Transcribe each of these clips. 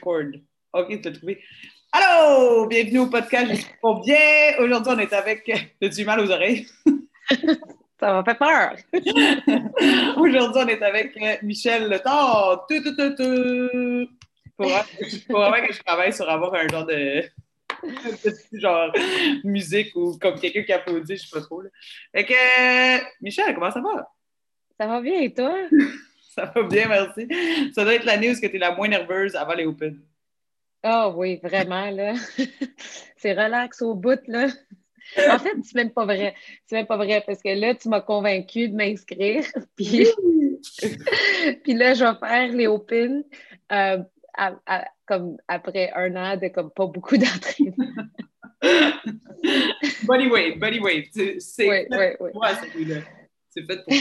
Record. OK, tu l'as trouvé. Allô! Bienvenue au podcast Je suis bien. Aujourd'hui, on est avec. As-tu mal aux oreilles? Ça m'a fait peur. Aujourd'hui, on est avec Michel Le tu. Faut vraiment que je travaille sur avoir un genre de. genre musique ou comme quelqu'un qui applaudit, je sais pas trop. Là. Fait que, Michel, comment ça va? Ça va bien et toi? ça va bien, merci. Ça doit être l'année où tu es la moins nerveuse avant les Open. Oh oui, vraiment, là. c'est relax au bout, là. En fait, c'est même pas vrai. C'est même pas vrai parce que là, tu m'as convaincu de m'inscrire. Puis... puis là, je vais faire les Open euh, comme après un an de comme pas beaucoup d'entraînement. body weight, body weight. C'est oui, oui, oui. celui-là. C'est fait pour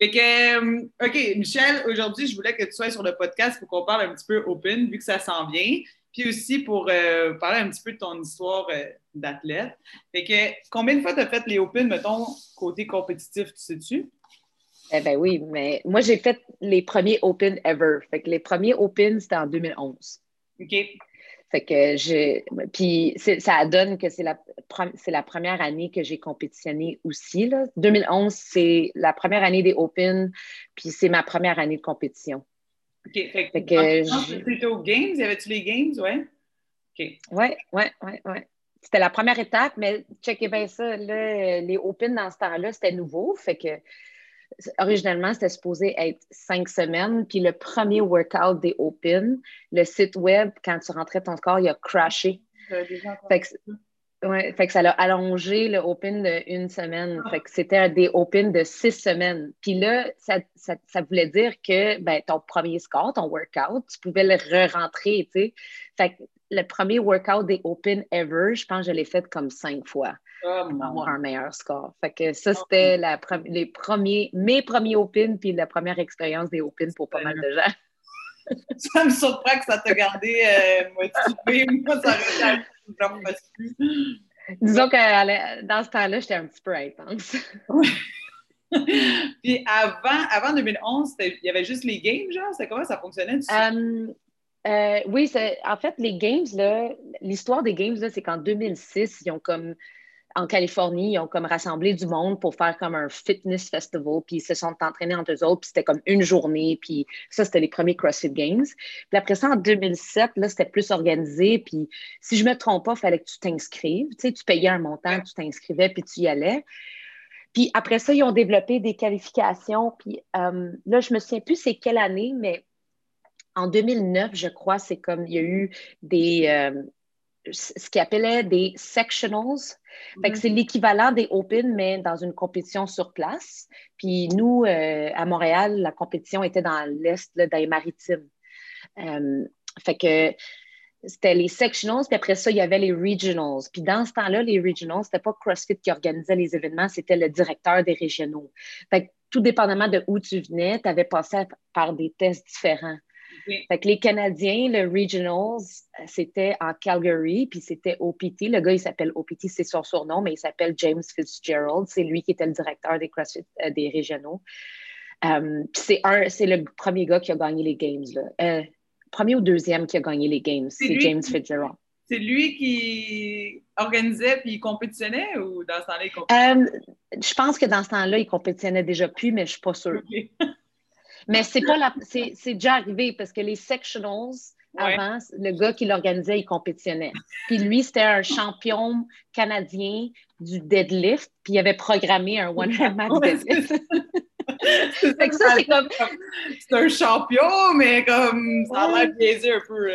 fait que, euh, OK, Michel, aujourd'hui, je voulais que tu sois sur le podcast pour qu'on parle un petit peu open, vu que ça s'en vient. Puis aussi pour euh, parler un petit peu de ton histoire euh, d'athlète. Fait que, combien de fois tu as fait les open, mettons, côté compétitif, tu sais-tu? Eh bien oui, mais moi, j'ai fait les premiers open ever. Fait que les premiers open, c'était en 2011. OK. Fait que j'ai. Puis ça donne que c'est la, c'est la première année que j'ai compétitionné aussi. Là. 2011, c'est la première année des Open, puis c'est ma première année de compétition. OK. Fait, que. C'était aux Games? Y avait-tu les Games? Ouais. OK. Ouais, ouais, ouais, ouais. C'était la première étape, mais checkez bien ça. Là, les Open dans ce temps-là, c'était nouveau. Fait que Originalement, c'était supposé être cinq semaines. Puis le premier workout des Open, le site web, quand tu rentrais ton corps, il a crashé. Fait que, ça l'a allongé le Open de une semaine. Fait que c'était des Open de six semaines. Puis là, ça, voulait dire que ben, ton premier score, ton workout, tu pouvais le re-rentrer, tu sais. Fait que le premier workout des Open ever, je pense que je l'ai fait comme cinq fois. Oh, avoir un meilleur score. Fait que ça, c'était la les premiers, mes premiers Open, puis la première expérience des Open pour pas mal de gens. ça me surprend que ça t'a gardé euh. Moi, ça Disons que dans ce temps-là, j'étais un petit peu intense. puis avant, avant 2011, il y avait juste les games, genre? C'est comment ça fonctionnait? Euh, euh, oui, en fait, les games, l'histoire des games, c'est qu'en 2006, ils ont comme en Californie, ils ont comme rassemblé du monde pour faire comme un fitness festival, puis ils se sont entraînés entre eux autres, puis c'était comme une journée, puis ça, c'était les premiers CrossFit Games. Puis après ça, en 2007, là, c'était plus organisé, puis si je me trompe pas, il fallait que tu t'inscrives, tu sais, tu payais un montant, tu t'inscrivais, puis tu y allais. Puis après ça, ils ont développé des qualifications, puis euh, là, je me souviens plus c'est quelle année, mais en 2009, je crois, c'est comme il y a eu des... Euh, ce qu'ils appelaient des sectionals. Fait que c'est mhm. l'équivalent des Open, mais dans une compétition sur place. Puis nous, euh, à Montréal, la compétition était dans l'Est, dans les maritimes. Euh, fait que c'était les sectionals, puis après ça, il y avait les regionals. Puis dans ce temps-là, les regionals, c'était pas CrossFit qui organisait les événements, c'était le directeur des régionaux. Fait que tout dépendamment de où tu venais, tu avais passé par des tests différents. Fait que les Canadiens, le Regionals, c'était en Calgary, puis c'était OPT. Le gars, il s'appelle OPT, c'est son surnom, mais il s'appelle James Fitzgerald. C'est lui qui était le directeur des CrossFit euh, des régionaux. Euh, c'est le premier gars qui a gagné les Games. Là. Euh, premier ou deuxième qui a gagné les Games, c'est James Fitzgerald. C'est lui qui organisait puis il compétitionnait ou dans ce temps-là, il compétitionnait? je pense que dans ce temps-là, il compétitionnait déjà plus, mais je ne suis pas sûre. Mais c'est pas la, c'est déjà arrivé parce que les sectionals, avant, le gars qui l'organisait, il compétitionnait. Puis lui, c'était un champion canadien du deadlift, puis il avait programmé un one-hand match deadlift. fait ça, c'est comme. C'est un champion, mais comme ça a l'air biaisé un peu.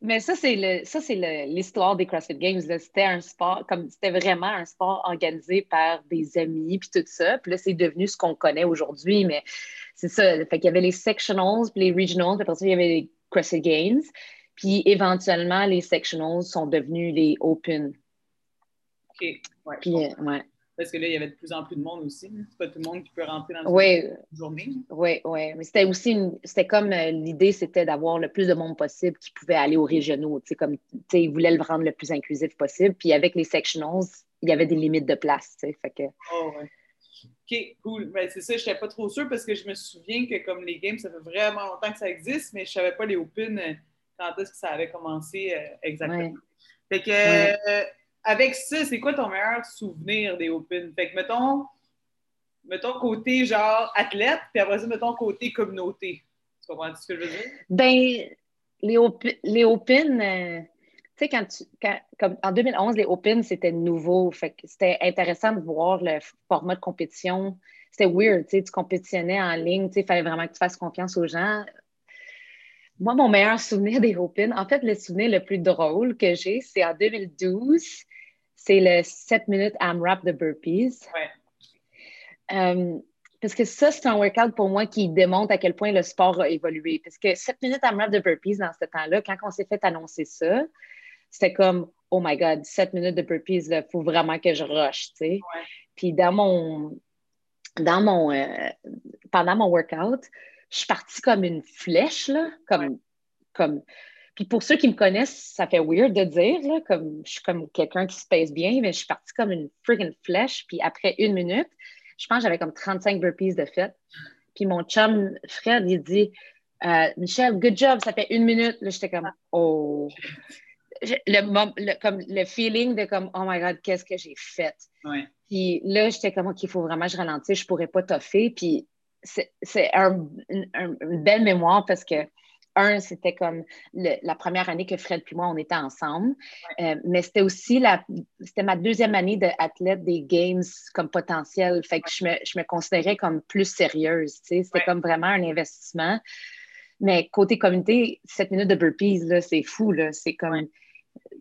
Mais ça, c'est le, ça, c'est l'histoire des CrossFit Games. C'était un sport, comme c'était vraiment un sport organisé par des amis, puis tout ça. Puis là, c'est devenu ce qu'on connaît aujourd'hui. Mais c'est ça. Fait qu'il y avait les sectionals, puis les regionals, puis après ça, il y avait les CrossFit Games. Puis éventuellement, les sectionals sont devenus les Open. OK. Ouais, puis, euh, ouais. Parce que là, il y avait de plus en plus de monde aussi. C'est pas tout le monde qui peut rentrer dans une journée. Oui, oui. Mais c'était aussi c'était comme euh, l'idée, c'était d'avoir le plus de monde possible qui pouvait aller aux régionaux. Tu sais, comme, tu sais, ils voulaient le rendre le plus inclusif possible. Puis avec les sectionals, il y avait des limites de place. Tu sais, fait que... Oh, ouais. OK, cool. Ben, c'est ça, je n'étais pas trop sûre parce que je me souviens que comme les games, ça fait vraiment longtemps que ça existe, mais je ne savais pas les Open, euh, quand est-ce que ça avait commencé euh, exactement. Fait que, euh, avec ça, c'est quoi ton meilleur souvenir des Open? Fait que, mettons, mettons côté genre athlète, puis après ça, mettons côté communauté. Tu comprends ce que je veux dire? Ben, les, les Open, euh, tu sais, quand tu, comme en 2011, les Open, c'était nouveau. Fait que c'était intéressant de voir le format de compétition. C'était weird, tu sais, tu compétitionnais en ligne, tu sais, il fallait vraiment que tu fasses confiance aux gens. Moi, mon meilleur souvenir des Open, en fait, le souvenir le plus drôle que j'ai, c'est en 2012. C'est le 7 minutes AMRAP de burpees. Ouais. Euh, parce que ça, c'est un workout pour moi qui démontre à quel point le sport a évolué. Parce que 7 minutes AMRAP de burpees dans ce temps-là, quand on s'est fait annoncer ça, c'était comme, oh my God, 7 minutes de burpees, il faut vraiment que je rush, tu sais. Puis dans mon, dans mon, euh, pendant mon workout, je suis partie comme une flèche, là, comme, comme. Puis pour ceux qui me connaissent, ça fait weird de dire, là, comme je suis comme quelqu'un qui se pèse bien, mais je suis partie comme une friggin' flèche. Puis après une minute, je pense que j'avais comme 35 burpees de fait. Puis mon chum Fred, il dit euh, Michel, good job, ça fait une minute. Là, j'étais comme Oh. Le, comme, le feeling de comme Oh my God, qu'est-ce que j'ai fait? Puis là, j'étais comme OK, il faut vraiment que je ralentisse, je pourrais pas toffer. Puis c'est un, une belle mémoire parce que, un, c'était comme la première année que Fred et moi, on était ensemble, euh, mais c'était aussi la, c'était ma deuxième année d'athlète des Games comme potentiel. Fait que je, me, je me considérais comme plus sérieuse, c'était comme vraiment un investissement. Mais côté communauté, 7 minutes de burpees, là, c'est fou, là, c'est comme...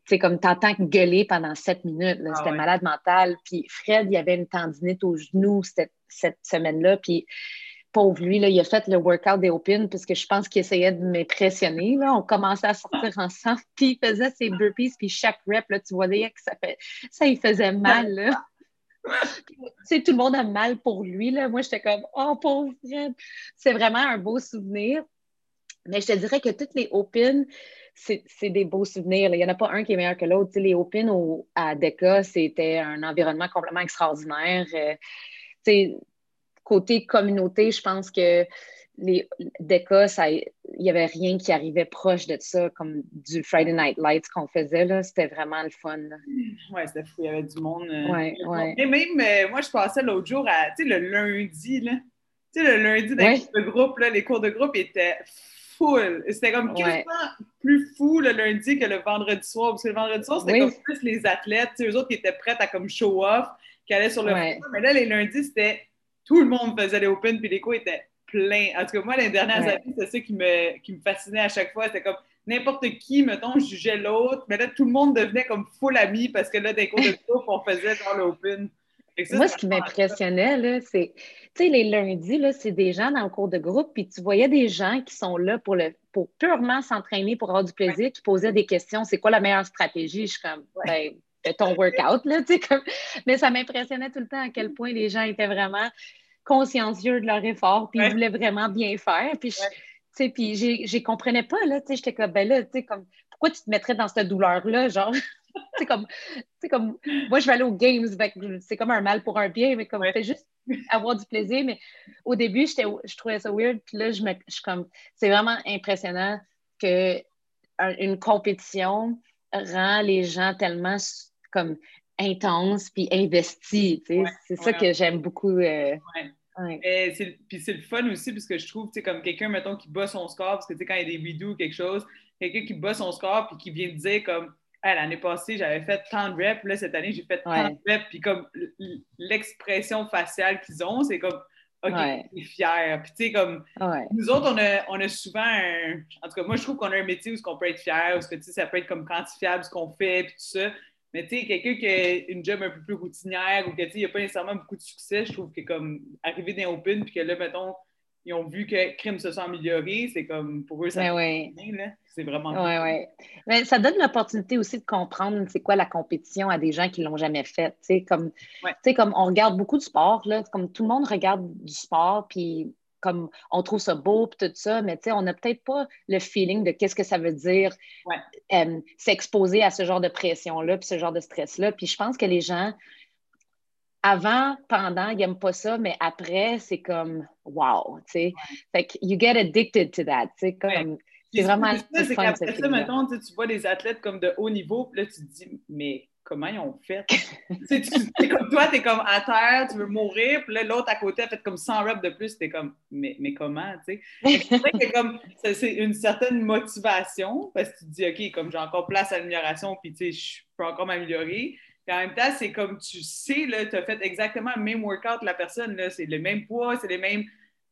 C'est comme t'entends gueuler pendant sept minutes. Ah c'était malade mental. Puis Fred, il y avait une tendinite au genou cette, cette semaine-là. Puis pauvre lui, là, il a fait le workout des Open parce que je pense qu'il essayait de m'impressionner. On commençait à sortir ensemble, puis il faisait ses burpees, puis chaque rep, là, tu voyais que ça, fait, ça il faisait mal. Là. tout le monde a mal pour lui. Là. Moi, j'étais comme, oh, pauvre Fred. C'est vraiment un beau souvenir. Mais je te dirais que toutes les Open, c'est des beaux souvenirs. Il n'y en a pas un qui est meilleur que l'autre. Les Open au, à DECA, c'était un environnement complètement extraordinaire. Euh, côté communauté, je pense que les DECA, il n'y avait rien qui arrivait proche de ça, comme du Friday Night Lights qu'on faisait. C'était vraiment le fun. Oui, c'était fou. Il y avait du monde. Euh, ouais, ouais. Et même, euh, moi, je passais l'autre jour à, tu sais, le lundi, là. Tu sais, le lundi dans les cours de groupe, là, les cours de groupe étaient full. C'était comme quasiment plus fou le lundi que le vendredi soir. Parce que le vendredi soir, c'était comme plus les athlètes, eux autres qui étaient prêts à comme show off, qui allaient sur le Mais là, les lundis, c'était tout le monde faisait les Open, puis les cours étaient pleins. En tout cas, moi, les dernières années, c'est ça qui me, qui me fascinait à chaque fois. C'était comme n'importe qui, mettons, jugeait l'autre, mais là, tout le monde devenait comme full ami parce que là, des cours de groupe, on faisait dans l'Open. Moi, ce qui m'impressionnait, là, c'est, tu sais, les lundis, là, c'est des gens dans le cours de groupe, puis tu voyais des gens qui sont là pour, le, pour purement s'entraîner, pour avoir du plaisir, qui posaient des questions. C'est quoi la meilleure stratégie? Je suis comme, ben, ton workout, là, tu sais, comme... Mais ça m'impressionnait tout le temps à quel point les gens étaient vraiment consciencieux de leur effort, puis ils voulaient vraiment bien faire. Puis, tu sais, puis j'y comprenais pas, là, tu sais, j'étais comme, ben là, tu sais, comme, pourquoi tu te mettrais dans cette douleur-là, genre? c'est comme, comme, moi, je vais aller aux games, c'est comme un mal pour un bien, mais comme, fais juste avoir du plaisir. Mais au début, je trouvais ça weird, puis là, je, me, je comme, c'est vraiment impressionnant que une compétition rend les gens tellement comme intense puis investi. c'est ça que j'aime beaucoup. Euh, puis c'est le fun aussi, parce que je trouve, comme quelqu'un, mettons, qui bat son score, parce que quand il y a des vidéos ou quelque chose, quelqu'un qui bat son score puis qui vient de dire comme l'année passée, j'avais fait tant de reps, là, cette année, j'ai fait tant de reps, puis comme l'expression faciale qu'ils ont, c'est comme OK, t'es fier. Puis tu sais, comme nous autres, on a, on a souvent un. En tout cas, moi, je trouve qu'on a un métier où on peut être fier, où ça peut être comme quantifiable ce qu'on fait, puis tout ça. Mais tu sais, quelqu'un qui a une job un peu plus routinière ou qu'il n'y a pas nécessairement beaucoup de succès, je trouve que comme arriver dans Open puis que là, mettons, ils ont vu que crime se sont amélioré, c'est comme pour eux, ça ben C'est vraiment Oui, oui. Mais ça donne l'opportunité aussi de comprendre c'est quoi la compétition à des gens qui ne l'ont jamais fait. Tu sais, comme, comme on regarde beaucoup de sport, là, comme tout le monde regarde du sport, puis comme on trouve ça beau tout ça, mais on n'a peut-être pas le feeling de qu'est-ce que ça veut dire euh, s'exposer à ce genre de pression-là, puis ce genre de stress-là. Puis je pense que les gens, avant, pendant, ils n'aiment pas ça, mais après, c'est comme wow, tu sais. Fait que you get addicted to that, tu sais, comme C'est vraiment c'est qu'après ça, mettons, tu vois des athlètes comme de haut niveau, puis là, tu te dis, mais comment ils ont fait? tu, comme toi, t'es comme à terre, tu veux mourir, puis là, l'autre à côté a fait comme 100 reps de plus, t'es comme, mais, mais comment, tu sais? C'est vrai que comme, c'est une certaine motivation, parce que tu te dis, OK, comme j'ai encore place à l'amélioration, puis tu sais, je peux encore m'améliorer. Puis en même temps, c'est comme tu sais, là, tu as fait exactement le même workout que la personne, là, c'est le même poids, c'est les mêmes.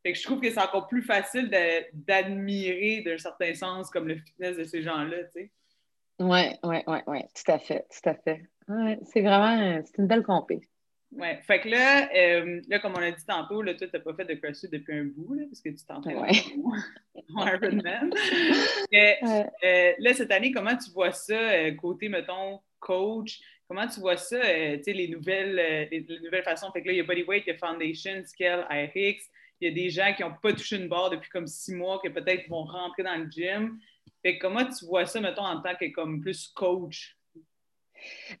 Fait que je trouve que c'est encore plus facile d'admirer d'un certain sens comme le fitness de ces gens-là, tu sais. Oui, oui, oui, oui, tout à fait, tout à fait. Ouais, c'est vraiment, c'est une belle compé. Oui, fait que là, euh, là, comme on a dit tantôt, là, toi, tu n'as pas fait de CrossFit depuis un bout, là, parce que tu t'entraînes ouais. en Ironman. euh, là, cette année, comment tu vois ça, euh, côté, mettons, coach? Comment tu vois ça, euh, tu sais, les nouvelles, les, nouvelles façons? Fait que là, il y a Bodyweight, il y a Foundation, Scale, IRX. Il y a des gens qui n'ont pas touché une barre depuis comme six mois, qui peut-être vont rentrer dans le gym. Fait comment tu vois ça, mettons, en tant que comme plus coach?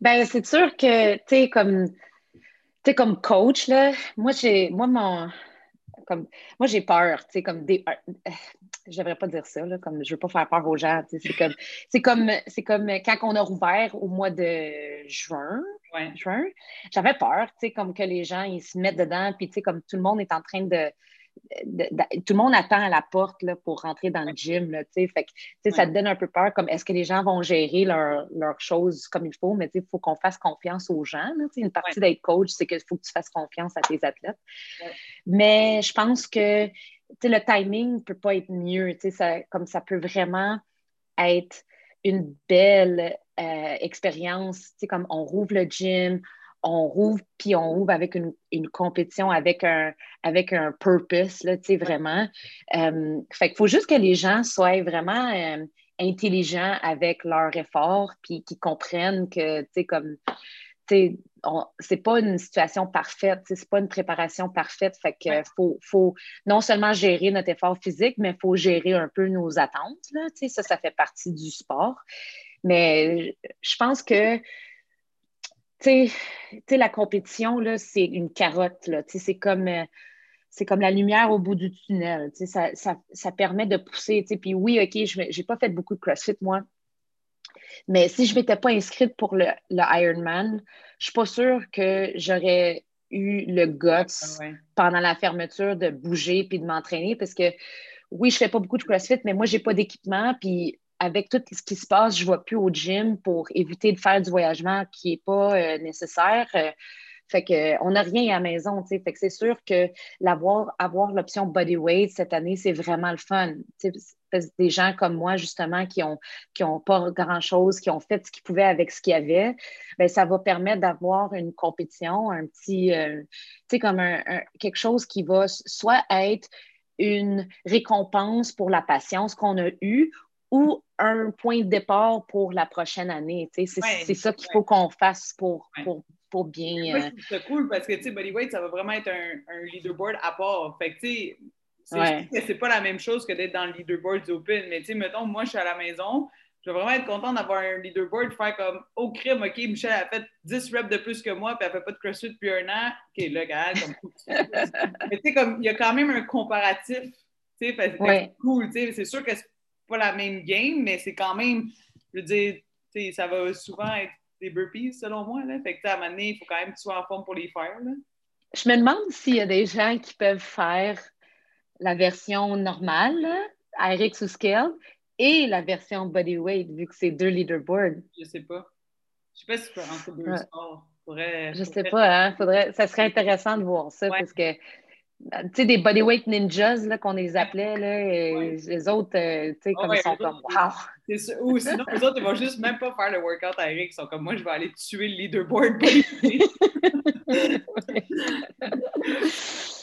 Ben, c'est sûr que, tu sais, comme, comme coach, là, moi, j'ai, moi, mon, comme, moi, j'ai peur, tu sais, comme des, euh, je devrais pas dire ça, là, comme, je veux pas faire peur aux gens, c'est comme, c'est comme, c'est comme quand on a rouvert au mois de juin, juin, j'avais peur, tu sais, comme que les gens, ils se mettent dedans, puis, tu sais, comme tout le monde est en train de, tout le monde attend à la porte là, pour rentrer dans le gym. Là, fait que, Ça te donne un peu peur, comme est-ce que les gens vont gérer leurs leur choses comme il faut, mais il faut qu'on fasse confiance aux gens. Là, une partie d'être coach, c'est qu'il faut que tu fasses confiance à tes athlètes. Mais je pense que le timing ne peut pas être mieux. Ça, comme ça peut vraiment être une belle euh, expérience, comme on rouvre le gym, on rouvre, puis on rouvre avec une, compétition, avec un, avec un purpose, là, tu sais, vraiment. Euh, fait qu'il faut juste que les gens soient vraiment euh, intelligents avec leur effort, puis qu'ils comprennent que, tu sais, comme, tu sais, c'est pas une situation parfaite, c'est pas une préparation parfaite. Fait qu'il faut, faut non seulement gérer notre effort physique, mais il faut gérer un peu nos attentes, là, tu sais, ça, ça fait partie du sport. Mais je pense que tu sais, la compétition, là, c'est une carotte, là. C'est comme, euh, c'est comme la lumière au bout du tunnel. Ça, ça, ça, permet de pousser. Puis oui, OK, je n'ai pas fait beaucoup de CrossFit, moi. Mais si je ne m'étais pas inscrite pour le, le Ironman, je ne suis pas sûre que j'aurais eu le guts ah pendant la fermeture de bouger puis de m'entraîner parce que oui, je ne fais pas beaucoup de CrossFit, mais moi, je n'ai pas d'équipement. Puis avec tout ce qui se passe, je ne vais plus au gym pour éviter de faire du voyagement qui n'est pas euh, nécessaire. Euh, fait que on n'a rien à la maison. Fait que c'est sûr que l'avoir, avoir l'option bodyweight cette année, c'est vraiment le fun. des gens comme moi, justement, qui ont, qui ont pas grand-chose, qui ont fait ce qu'ils pouvaient avec ce qu'il y avait, bien, ça va permettre d'avoir une compétition, un petit, euh, comme un, quelque chose qui va soit être une récompense pour la patience qu'on a eue ou un point de départ pour la prochaine année. C'est ça qu'il faut qu'on fasse pour, pour, pour bien. C'est cool parce que tu sais, Bodyweight, ça va vraiment être un, un leaderboard à part. Fait que c'est pas la même chose que d'être dans le leaderboard du Open. Mais tu sais, mettons, moi, je suis à la maison. Je vais vraiment être content d'avoir un leaderboard, faire comme au crime, OK, Michel a fait 10 reps de plus que moi, puis elle fait pas de CrossFit depuis un an. OK, là, gars, comme. Mais tu sais, comme, il y a quand même un comparatif, tu sais, c'est cool, tu sais. C'est sûr que pas la même game, mais c'est quand même, je veux dire, ça va souvent être des burpees selon moi. Là. Fait que à un moment donné, il faut quand même que tu sois en forme pour les faire. Là. Je me demande s'il y a des gens qui peuvent faire la version normale, RX ou Scale, et la version bodyweight, vu que c'est deux leaderboards. Je sais pas. Je sais pas si tu peux rentrer deux sports. Faudrait, je sais pas, hein? Faudrait, ça serait intéressant de voir ça parce que tu sais, des bodyweight ninjas, là, qu'on les appelait, là, les autres, euh, tu sais, comme ils sont comme « wow! » Ou sinon, les autres, ils vont juste même pas faire le workout à Eric, ils sont comme « moi, je vais aller tuer le leaderboard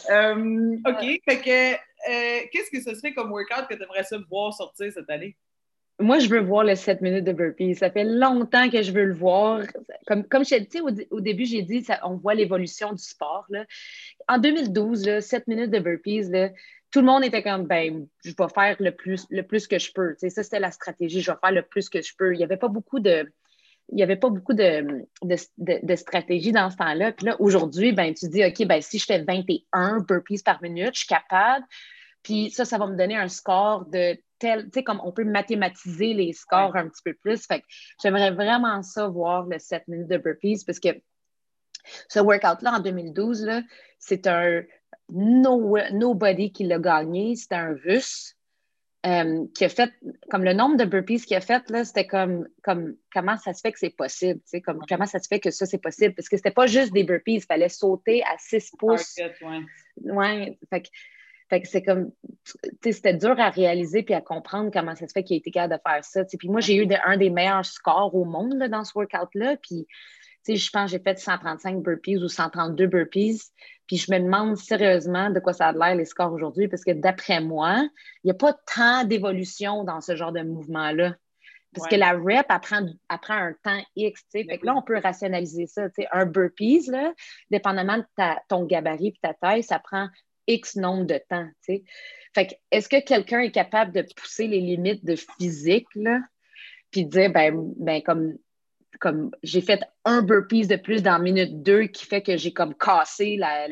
euh, OK, fait que, euh, qu'est-ce que ce serait comme workout que tu aimerais ça voir sortir cette année? Moi, je veux voir le 7 minutes de burpees. Ça fait longtemps que je veux le voir. Comme, comme je dit, au, au début, j'ai dit, ça, on voit l'évolution du sport. Là. En 2012, là, 7 minutes de burpees, là, tout le monde était comme, ben, je vais faire le plus, le plus que je peux. ça, c'était la stratégie. Je vais faire le plus que je peux. Il n'y avait pas beaucoup de. Il n'y avait pas beaucoup de, de, de, stratégie dans ce temps-là. Puis là, aujourd'hui, ben, tu dis, OK, ben, si je fais 21 burpees par minute, je suis capable. Puis ça, ça va me donner un score de tel, tu sais, comme on peut mathématiser les scores un petit peu plus. Fait que j'aimerais vraiment ça voir le 7 minutes de burpees parce que ce workout-là en 2012, c'est un nobody qui l'a gagné. C'était un russe. Euh, qui a fait, comme le nombre de burpees qu'il a fait, là, c'était comme, comme comment ça se fait que c'est possible, comme comment ça se fait que ça, c'est possible, parce que c'était pas juste des burpees, il fallait sauter à 6 pouces. ouais. ouais. fait que, fait que c'est comme, c'était dur à réaliser puis à comprendre comment ça se fait qu'il a été capable de faire ça. Puis moi, j'ai eu un des meilleurs scores au monde là, dans ce workout-là. Puis je pense que j'ai fait 135 burpees ou 132 burpees. Puis je me demande sérieusement de quoi ça a l'air les scores aujourd'hui, parce que d'après moi, il n'y a pas tant d'évolution dans ce genre de mouvement-là. Parce que la rep apprend, un temps X. Fait que là, on peut rationaliser ça. Un burpees, là, dépendamment de ton gabarit et ta taille, ça prend X nombre de temps. Fait que est-ce que quelqu'un est capable de pousser les limites de physique, là, puis dire, ben, ben comme comme j'ai fait un burpees de plus dans minute 2 qui fait que j'ai comme cassé la,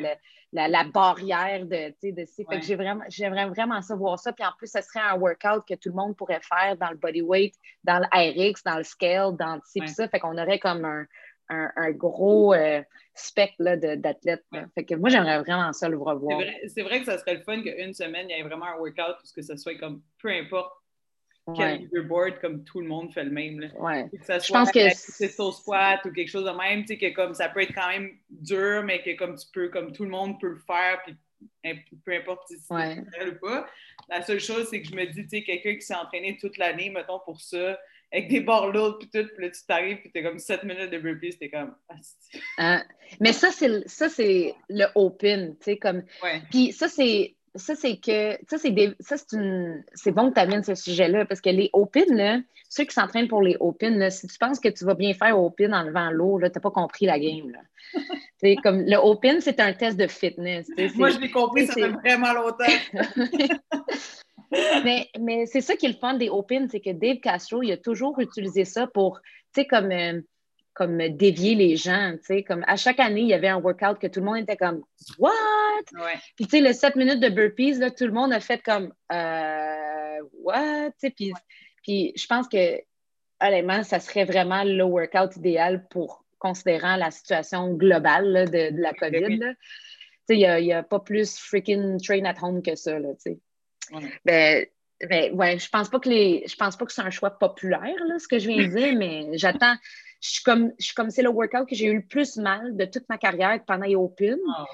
la, barrière de, de Fait que j'ai vraiment, j'aimerais vraiment savoir ça. Puis en plus, ce serait un workout que tout le monde pourrait faire dans le bodyweight, dans le RX, dans le scale, dans le type ça. Fait qu'on aurait comme un, un, gros euh, spectre d'athlètes. Fait que moi, j'aimerais vraiment ça le revoir. C'est vrai, que ça serait le fun qu'une semaine, il y ait vraiment un workout parce que ça soit comme peu importe quel leaderboard comme tout le monde fait le même. Là. Ouais. Que ça soit je pense que c'est squat ou quelque chose de même, tu sais, que comme ça peut être quand même dur, mais que comme tu peux, comme tout le monde peut le faire, puis peu importe si c'est ouais. ou pas. La seule chose, c'est que je me dis, tu sais, quelqu'un qui s'est entraîné toute l'année, mettons, pour ça, avec des barres lourdes, puis tout, puis là, tu t'arrives, puis t'es comme 7 minutes de burpees, t'es comme... Ah, mais ça, c'est le open, tu sais, comme... Puis ça, c'est ça, c'est que, ça, c'est ça, c'est une, c'est bon que tu amènes ce sujet-là parce que les open, là, ceux qui s'entraînent pour les open, là, si tu penses que tu vas bien faire open en levant l'eau, tu n'as pas compris la game, là. comme, le open, c'est un test de fitness. Moi, je l'ai compris, ça fait vraiment longtemps. mais, mais c'est ça qui est le fun des open, c'est que Dave Castro, il a toujours utilisé ça pour, tu sais, comme, euh, comme dévier les gens, tu sais, comme à chaque année, il y avait un workout que tout le monde était comme « What? Puis, tu sais, le 7 minutes de burpees, là, tout le monde a fait comme euh, What? puis, puis je pense que, honnêtement, ça serait vraiment le workout idéal pour considérant la situation globale de, la COVID. Tu sais, il n'y a, pas plus freaking train at home que ça, là, tu sais. Ben, ben, ouais, je pense pas que les. Je pense pas que c'est un choix populaire, là, ce que je viens de dire, mais j'attends je suis comme, je suis comme c'est le workout que j'ai eu le plus mal de toute ma carrière pendant les Open. Ah,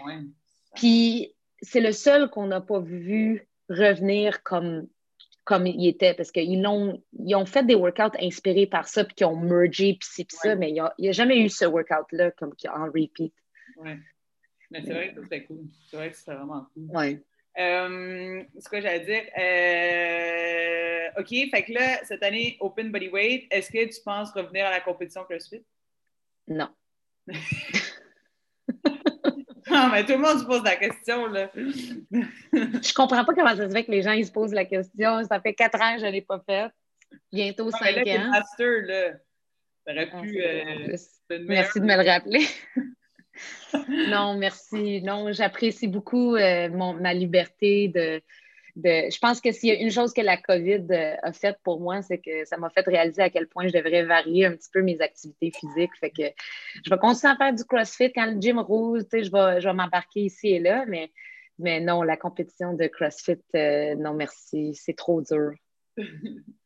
Puis c'est le seul qu'on n'a pas vu revenir comme, comme il était parce qu'ils ont, ils ont fait des workouts inspirés par ça puis qui ont mergé puis c'est ça, mais il n'y a, jamais eu ce workout-là comme en repeat. Oui. Mais c'est vrai que c'était cool. C'est vrai que c'était vraiment cool. Oui. Euh, ce que j'allais dire. Euh, OK, fait que là, cette année, Open Bodyweight, est-ce que tu penses revenir à la compétition CrossFit? Non. non, mais tout le monde se pose la question, là. je comprends pas comment ça se fait que les gens ils se posent la question. Ça fait quatre ans que je ne l'ai pas faite. Bientôt cinq là, ans. Master, là. Ah, pu. Euh, Merci de me le rappeler. non, merci. Non, j'apprécie beaucoup euh, ma liberté de, de, Je pense que s'il y a une chose que la COVID euh, a faite pour moi, c'est que ça m'a fait réaliser à quel point je devrais varier un petit peu mes activités physiques. Fait que je vais continuer à faire du CrossFit quand le gym roule, je vais, je vais m'embarquer ici et là, mais, mais non, la compétition de CrossFit, euh, non, merci. C'est trop dur.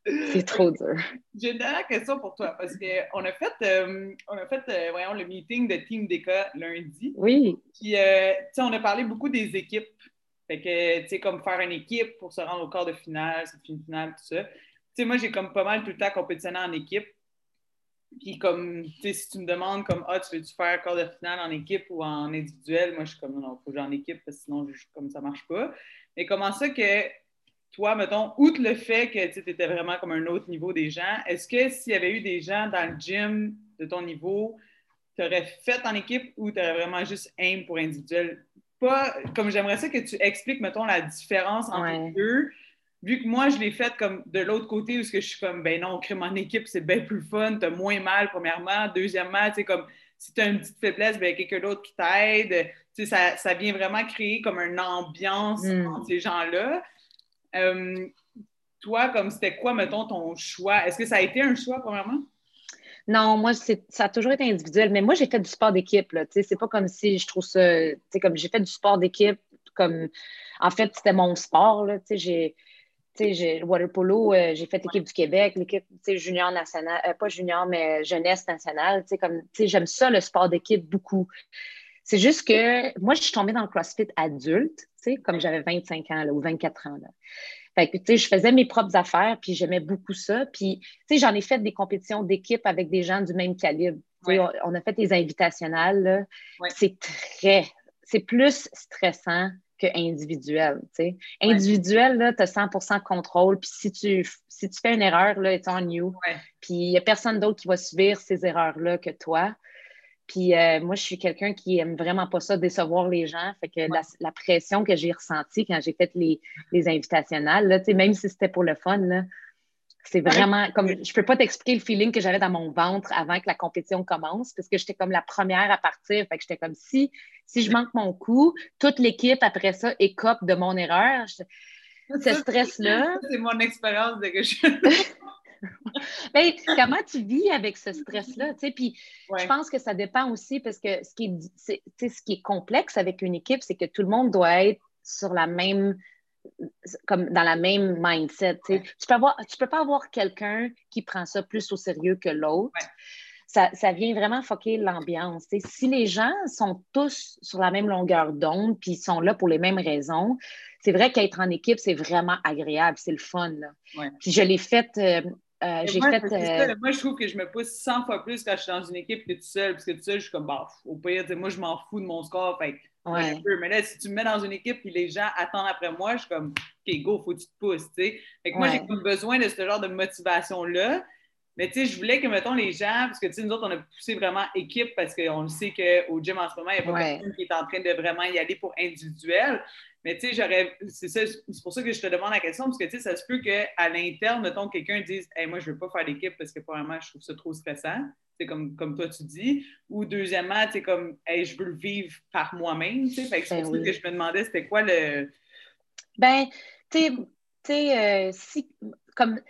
C'est trop dur. J'ai une dernière question pour toi parce qu'on a fait, euh, on a fait euh, voyons, le meeting de Team DK lundi. Oui. Puis, euh, on a parlé beaucoup des équipes. Fait que, tu sais, comme faire une équipe pour se rendre au quart de finale, cette finale, tout ça. Tu sais, moi, j'ai comme pas mal tout le temps compétitionné en équipe. Puis, comme, tu sais, si tu me demandes, comme, ah, tu veux-tu faire quart de finale en équipe ou en individuel, moi, je suis comme, non, il faut que j'en équipe parce que sinon, je, comme ça marche pas. Mais comment ça que toi, mettons, outre le fait que tu étais vraiment comme un autre niveau des gens, est-ce que s'il y avait eu des gens dans le gym de ton niveau, tu aurais fait en équipe ou tu aurais vraiment juste aim pour individuel? Pas, comme j'aimerais ça que tu expliques, mettons, la différence entre les deux. Vu que moi, je l'ai fait comme de l'autre côté où je suis comme, ben non, crime en équipe, c'est bien plus fun, t'as moins mal, premièrement. Deuxièmement, tu sais, comme, si tu as une petite faiblesse, ben quelqu'un d'autre qui t'aide. Tu sais, ça, ça, vient vraiment créer comme une ambiance mm. entre ces gens-là. Euh, toi, comme c'était quoi, mettons, ton choix? Est-ce que ça a été un choix, premièrement? Non, moi, ça a toujours été individuel, mais moi, j'ai fait du sport d'équipe. C'est pas comme si je trouve ça. Comme j'ai fait du sport d'équipe, comme en fait, c'était mon sport. J'ai j'ai water polo, euh, j'ai fait l'équipe du Québec, l'équipe junior nationale, euh, pas junior, mais jeunesse nationale. Comme, j'aime ça, le sport d'équipe, beaucoup. C'est juste que moi, je suis tombée dans le CrossFit adulte, comme j'avais 25 ans ou 24 ans. Là. Fait que, je faisais mes propres affaires, puis j'aimais beaucoup ça. Puis, j'en ai fait des compétitions d'équipe avec des gens du même calibre. On, a fait des invitationnels. C'est très, c'est plus stressant que individuel. Individuel, tu as 100 contrôle. Puis si tu, si tu fais une erreur, là, it's on you. Puis il n'y a personne d'autre qui va subir ces erreurs-là que toi. Puis euh, moi, je suis quelqu'un qui aime vraiment pas ça, décevoir les gens. Fait que la, pression que j'ai ressentie quand j'ai fait les, les là, même si c'était pour le fun, c'est vraiment comme je peux pas t'expliquer le feeling que j'avais dans mon ventre avant que la compétition commence parce que j'étais comme la première à partir. Fait que j'étais comme si, si je manque mon coup, toute l'équipe après ça écope de mon erreur. Ce stress-là. C'est mon expérience de que je. Mais comment tu vis avec ce stress-là? Puis je pense que ça dépend aussi parce que ce qui est, ce qui est complexe avec une équipe, c'est que tout le monde doit être sur la même comme dans la même mindset. Tu peux avoir, tu peux pas avoir quelqu'un qui prend ça plus au sérieux que l'autre. Ça, ça, vient vraiment foquer l'ambiance. Si les gens sont tous sur la même longueur d'onde, puis sont là pour les mêmes raisons, c'est vrai qu'être en équipe, c'est vraiment agréable, c'est le fun. Puis je l'ai fait euh, euh, j'ai fait. Euh, moi, je trouve que je me pousse 100 fois plus quand je suis dans une équipe que tout seul. Parce que tout seul, je suis comme, bah, au pire, moi, je m'en fous de mon score. Fait Mais là, si tu me mets dans une équipe et les gens attendent après moi, je suis comme, OK, go, faut que tu te pousses. Fait que moi, j'ai besoin de ce genre de motivation-là. Mais tu sais, je voulais que, mettons, les gens, parce que tu sais, nous autres, on a poussé vraiment équipe parce qu'on sait qu'au gym en ce moment, il n'y a pas personne qui est en train de vraiment y aller pour individuel. Mais tu sais, j'aurais. C'est pour ça que je te demande la question, parce que tu sais, ça se peut qu'à l'interne, mettons, quelqu'un dise hey, moi, je ne veux pas faire l'équipe parce que, premièrement, je trouve ça trop stressant. C'est comme, comme toi, tu dis. Ou deuxièmement, tu sais, comme hey, je veux le vivre par moi-même. Tu sais, fait que c'est ben pour ça que je me demandais c'était quoi le. Ben, tu sais, euh, si. Comme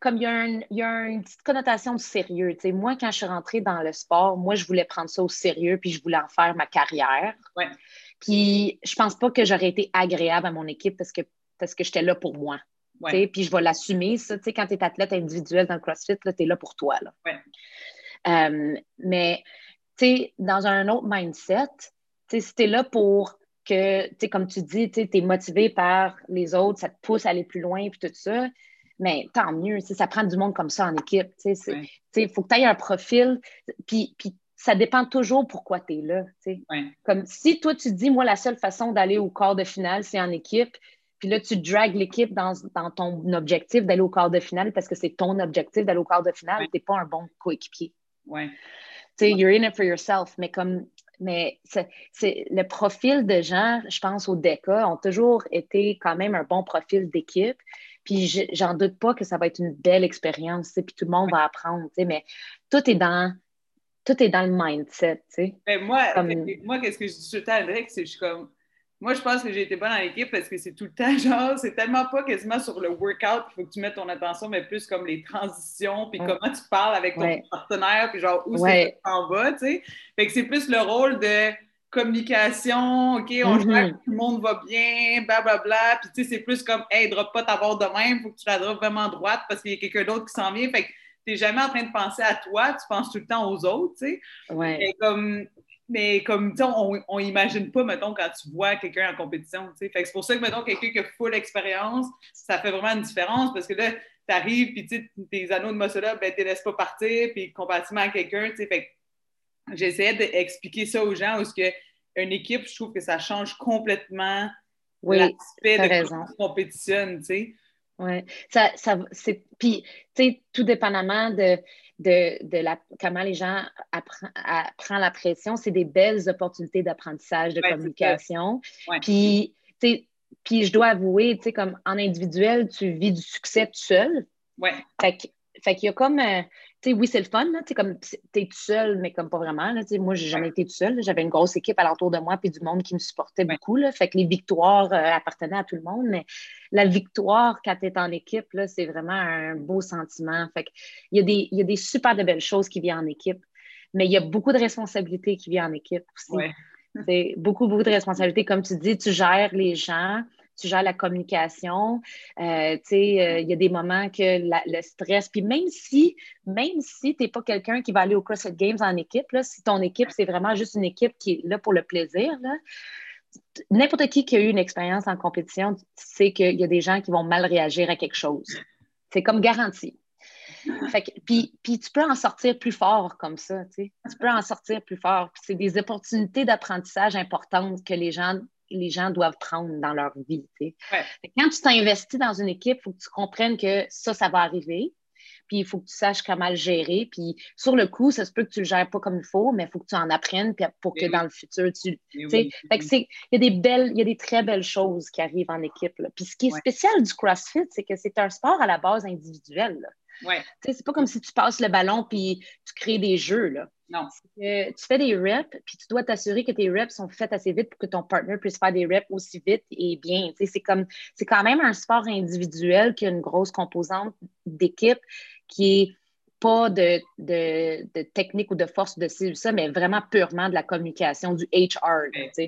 comme il y, a il y, a une petite connotation de sérieux. sais, moi, quand je suis rentrée dans le sport, moi, je voulais prendre ça au sérieux, puis je voulais en faire ma carrière. Ouais. Puis je pense pas que j'aurais été agréable à mon équipe parce que, parce que j'étais là pour moi. Puis je vais l'assumer, ça. Quand tu es athlète individuel dans le CrossFit, tu es là pour toi. Là. Euh, mais dans un autre mindset, si tu es là pour que, comme tu dis, tu es motivé par les autres, ça te pousse à aller plus loin, puis tout ça, mais tant mieux, ça prend du monde comme ça en équipe. Il faut que tu aies un profil, puis ça dépend toujours pourquoi tu es là. Comme si toi, tu te dis, moi, la seule façon d'aller au quart de finale, c'est en équipe. Puis là, tu dragues l'équipe dans, ton objectif d'aller au quart de finale parce que c'est ton objectif d'aller au quart de finale. Tu n'es pas un bon coéquipier. Ouais. Tu sais, you're in it for yourself. Mais comme mais c'est le profil de gens, je pense, au DECA, ont toujours été quand même un bon profil d'équipe. Puis j'en doute pas que ça va être une belle expérience, puis tout le monde va apprendre, mais tout est dans tout est dans le mindset, tu sais. Ben, moi, moi qu'est-ce que je dis tout le temps à c'est que je suis comme, moi, je pense que j'ai été bonne dans l'équipe parce que c'est tout le temps, genre, c'est tellement pas quasiment sur le workout qu'il faut que tu mettes ton attention, mais plus comme les transitions, puis comment tu parles avec ton partenaire, puis genre, où c'est que tu en vas, tu sais. Fait que c'est plus le rôle de communication, OK, on mm tout le monde va bien, blablabla, puis tu sais, c'est plus comme, hey, drop pas ta barre de même, faut que tu la drops vraiment droite parce qu'il y a quelqu'un d'autre qui s'en vient. Fait que n'es jamais en train de penser à toi, tu penses tout le temps aux autres, tu sais. Ouais. Mais comme, mais comme on n'imagine pas, mettons, quand tu vois quelqu'un en compétition, tu sais. Fait que c'est pour ça que, mettons, quelqu'un qui a full expérience, ça fait vraiment une différence parce que là, tu arrives, puis tu tes anneaux de muscle-up, ben, tu laisses pas partir, puis comparativement à quelqu'un, tu sais. Fait que j'essayais d'expliquer ça aux gens, parce que une équipe, je trouve que ça change complètement oui, l'aspect de compétition, tu sais. Oui, ça, ça c'est. Puis, tu sais, tout dépendamment de, de, de la, comment les gens apprennent la pression, c'est des belles opportunités d'apprentissage, de communication. Puis, tu sais, puis je dois avouer, tu sais, comme en individuel, tu vis du succès tout seul. Ouais. Fait, fait qu'il y a comme. Euh, oui, c'est le fun, tu comme es tout seul, mais comme pas vraiment. Là, moi, j'ai jamais été tout seul. J'avais une grosse équipe alentour de moi, puis du monde qui me supportait beaucoup. Là, fait que les victoires euh, appartenaient à tout le monde, mais la victoire quand tu es en équipe, c'est vraiment un beau sentiment. Fait que, il, y a des, il y a des super de belles choses qui viennent en équipe, mais il y a beaucoup de responsabilités qui viennent en équipe aussi. C'est beaucoup, beaucoup de responsabilités. Comme tu dis, tu gères les gens, tu gères la communication. Euh, tu sais, euh, il y a des moments que le stress, puis même si, même si tu n'es pas quelqu'un qui va aller au CrossFit Games en équipe, là, si ton équipe, c'est vraiment juste une équipe qui est là pour le plaisir, n'importe qui qui a eu une expérience en compétition sait qu'il y a des gens qui vont mal réagir à quelque chose. C'est comme garanti. puis, puis, tu peux en sortir plus fort comme ça, tu sais. Tu peux en sortir plus fort. C'est des opportunités d'apprentissage importantes que les gens les gens doivent prendre dans leur vie. Quand tu t'investis dans une équipe, il faut que tu comprennes que ça, ça va arriver. Puis il faut que tu saches comment le gérer. Puis sur le coup, ça se peut que tu le gères pas comme il faut, mais il faut que tu en apprennes pour que dans le futur, tu. il y a des belles, il y a des très belles choses qui arrivent en équipe. Puis ce qui est spécial du CrossFit, c'est que c'est un sport à la base individuel. Ouais. C'est pas comme si tu passes le ballon puis tu crées des jeux. Là. Non. tu fais des reps, puis tu dois t'assurer que tes reps sont faits assez vite pour que ton partner puisse faire des reps aussi vite et bien. C'est comme c'est quand même un sport individuel qui a une grosse composante d'équipe qui est pas de, de, technique ou de force de ci ou ça, mais vraiment purement de la communication, du HR. Oui,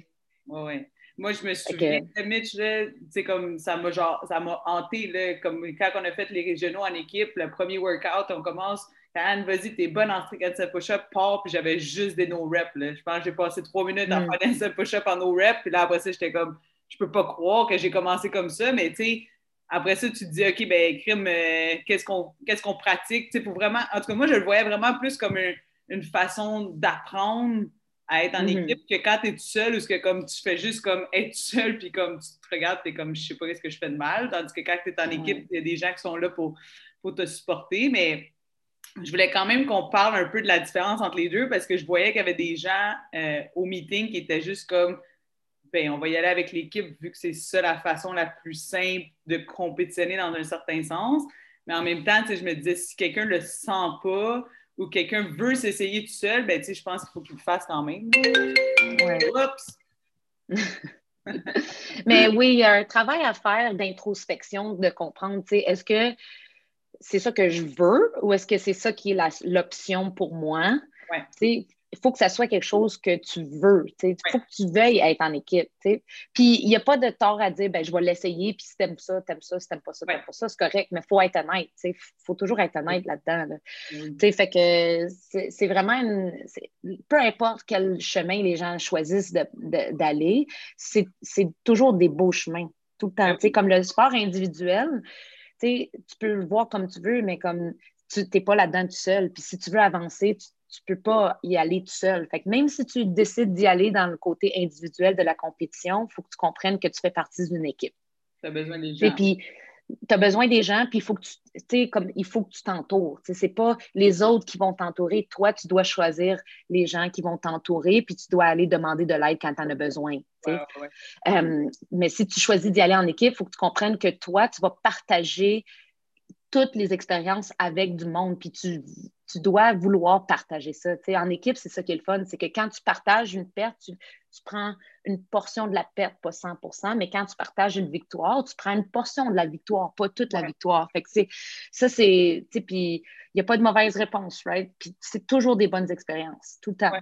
oui. Moi, je me souviens de Mitch, là, comme ça m'a genre, ça m'a hanté, là, comme quand on a fait les régionaux en équipe, le premier workout, on commence, Anne, vas-y, t'es bonne en strict set push-up, pars, puis j'avais juste des no-reps, Je pense que j'ai passé trois minutes mm. faire des set push-up en no-reps, puis là, après ça, j'étais comme, je peux pas croire que j'ai commencé comme ça, mais tu sais, après ça, tu te dis, OK, ben, crime, euh, qu'est-ce qu'on qu'est-ce qu'on pratique, tu sais, pour vraiment, en tout cas, moi, je le voyais vraiment plus comme une façon d'apprendre à être en mm-hmm. équipe que quand tu es tout seul ou que comme tu fais juste comme être seul puis comme tu te regardes, tu es comme je sais pas ce que je fais de mal. Tandis que quand tu es en équipe, il y a des gens qui sont là pour, pour te supporter. Mais je voulais quand même qu'on parle un peu de la différence entre les deux parce que je voyais qu'il y avait des gens euh, au meeting qui étaient juste comme ben, on va y aller avec l'équipe vu que c'est ça la façon la plus simple de compétitionner dans un certain sens. Mais en même temps, je me disais, si quelqu'un ne le sent pas, ou quelqu'un veut s'essayer tout seul, ben, je pense qu'il faut qu'il le fasse quand même. Oups! Mais oui, il y a un travail à faire d'introspection, de comprendre, est-ce que c'est ça que je veux ou est-ce que c'est ça qui est l'option pour moi? Ouais il faut que ça soit quelque chose que tu veux. Il faut que tu veuilles être en équipe. Puis il n'y a pas de tort à dire ben, je vais l'essayer, puis si t'aimes ça, t'aimes ça, si t'aimes pas ça, t'aimes pas ça, c'est correct, mais il faut être honnête. Il faut toujours être honnête là-dedans. Fait que c'est vraiment une, peu importe quel chemin les gens choisissent d'aller, c'est toujours des beaux chemins. Tout le temps. Comme le sport individuel, tu peux le voir comme tu veux, mais comme tu n'es pas là-dedans tout seul. Puis si tu veux avancer, tu tu ne peux pas y aller tout seul. Fait que même si tu décides d'y aller dans le côté individuel de la compétition, il faut que tu comprennes que tu fais partie d'une équipe. Tu as besoin des gens. Et puis, tu as besoin des gens, puis il faut que tu comme il faut que tu t'entoures. Ce n'est pas les autres qui vont t'entourer. Toi, tu dois choisir les gens qui vont t'entourer, puis tu dois aller demander de l'aide quand tu en as besoin. Euh, mais si tu choisis d'y aller en équipe, il faut que tu comprennes que toi, tu vas partager toutes les expériences avec du monde, puis tu, tu dois vouloir partager ça. en équipe, c'est ça qui est le fun, c'est que quand tu partages une perte, tu, prends une portion de la perte, pas 100% mais quand tu partages une victoire, tu prends une portion de la victoire, pas toute la victoire. Fait que ça, c'est, puis il n'y a pas de mauvaise réponse, right? Puis c'est toujours des bonnes expériences, tout le temps.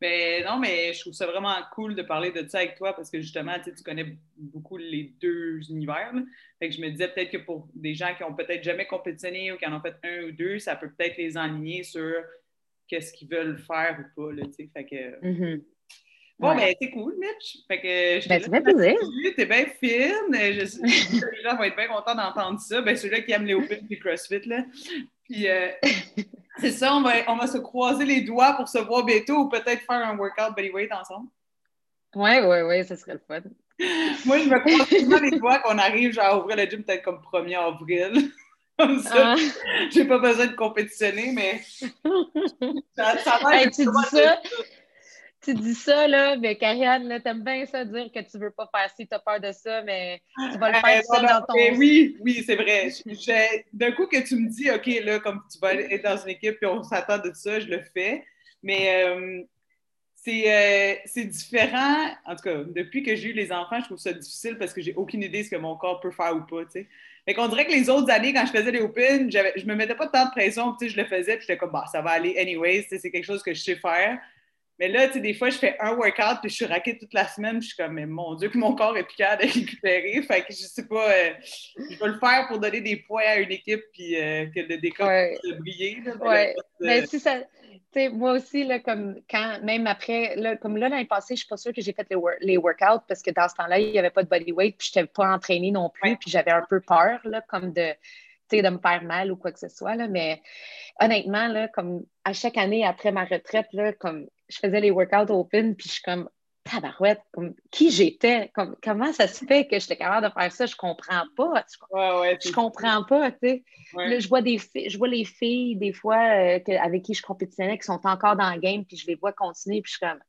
Mais non, mais je trouve ça vraiment cool de parler de ça avec toi parce que justement, tu connais beaucoup les deux univers. Fait que je me disais peut-être que pour des gens qui ont peut-être jamais compétitionné ou qui en ont fait un ou deux, ça peut peut-être les enligner sur qu'est-ce qu'ils veulent faire ou pas. Là, fait que... Mm-hmm. Bon, ben, c'est cool, Mitch. Fait que ben, ça fait plaisir. T'es bien fine. Je, les gens vont être bien contents d'entendre ça. Ben, ceux-là qui aiment les Open et CrossFit, là. Puis, euh, c'est ça, on va, on va se croiser les doigts pour se voir bientôt ou peut-être faire un workout bodyweight ensemble. Oui, oui, oui, ce serait le fun. Moi, je me croise souvent les doigts qu'on arrive genre, à ouvrir le gym peut-être comme 1er avril. Comme ça, ah. j'ai pas besoin de compétitionner, mais ça, va être tu dis ça, tu dis ça, là, mais Karianne, t'aimes bien ça, dire que tu veux pas faire ci, t'as peur de ça, mais tu vas le faire ça dans ton... oui, oui, c'est vrai. D'un coup que tu me dis, OK, là, comme tu vas être dans une équipe et on s'attend de ça, je le fais. Mais euh, euh, c'est différent. En tout cas, depuis que j'ai eu les enfants, je trouve ça difficile parce que j'ai aucune idée de ce que mon corps peut faire ou pas, tu sais. Fait qu'on dirait que les autres années, quand je faisais les Open, je me mettais pas tant de pression, tu sais, je le faisais, puis j'étais comme, bah, ça va aller anyways, c'est quelque chose que je sais faire. Mais là, tu sais, des fois, je fais un workout, puis je suis raquée toute la semaine, puis je suis comme, mais mon Dieu, que mon corps est plus capable de récupérer. Fait que je sais pas, euh, je vais le faire pour donner des points à une équipe, puis euh, que le décor ouais. de briller. ouais. mais si ça, moi aussi, là, comme quand, même après, là, comme là, l'année passée, je ne suis pas sûre que j'ai fait les, les, workouts parce que dans ce temps-là, il n'y avait pas de body weight, puis je n'étais pas entraînée non plus, puis j'avais un peu peur, là, comme de, de me faire mal ou quoi que ce soit. Là, mais honnêtement, là, comme à chaque année après ma retraite, là, comme je faisais les workouts open, puis je suis comme, tabarouette, comme, qui j'étais, comme, comment ça se fait que j'étais capable de faire ça, je comprends pas. Ouais, ouais, je comprends pas, tu sais. Là, je vois, des je vois les filles, des fois, euh, avec qui je compétitionnais, qui sont encore dans le game, puis je les vois continuer, puis je suis comme,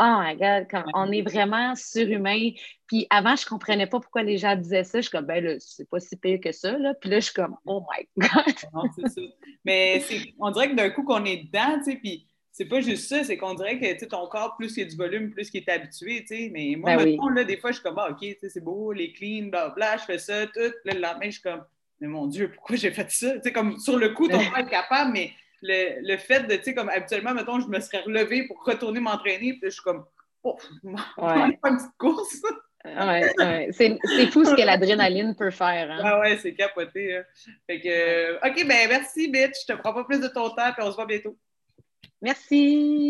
oh my God, on est vraiment surhumain. Puis avant, je comprenais pas pourquoi les gens disaient ça. Je suis comme, ben là, c'est pas si pire que ça, là. Puis là, je suis comme, oh my God. non, c'est ça. Mais on dirait que d'un coup qu'on est dedans, tu sais, puis c'est pas juste ça, c'est qu'on dirait que ton corps, plus il y a du volume, plus il est habitué, tu sais. Mais moi, ben là, des fois, je suis comme, ah, OK, c'est beau, les clean, bla, je fais ça, tout. Là, le lendemain, je suis comme, mais mon Dieu, pourquoi j'ai fait ça? Tu sais, comme sur le coup, ton corps est capable, mais le, le fait de, tu sais, comme habituellement, mettons, je me serais relevé pour retourner m'entraîner, puis je suis comme, oh, ouais. pas une petite course. ouais, ouais. C'est, fou ce que l'adrénaline peut faire. Hein? Ah ouais, c'est capoté. Hein. Fait que, OK, ben merci, bitch. Je te prends pas plus de ton temps, puis on se voit bientôt. Merci.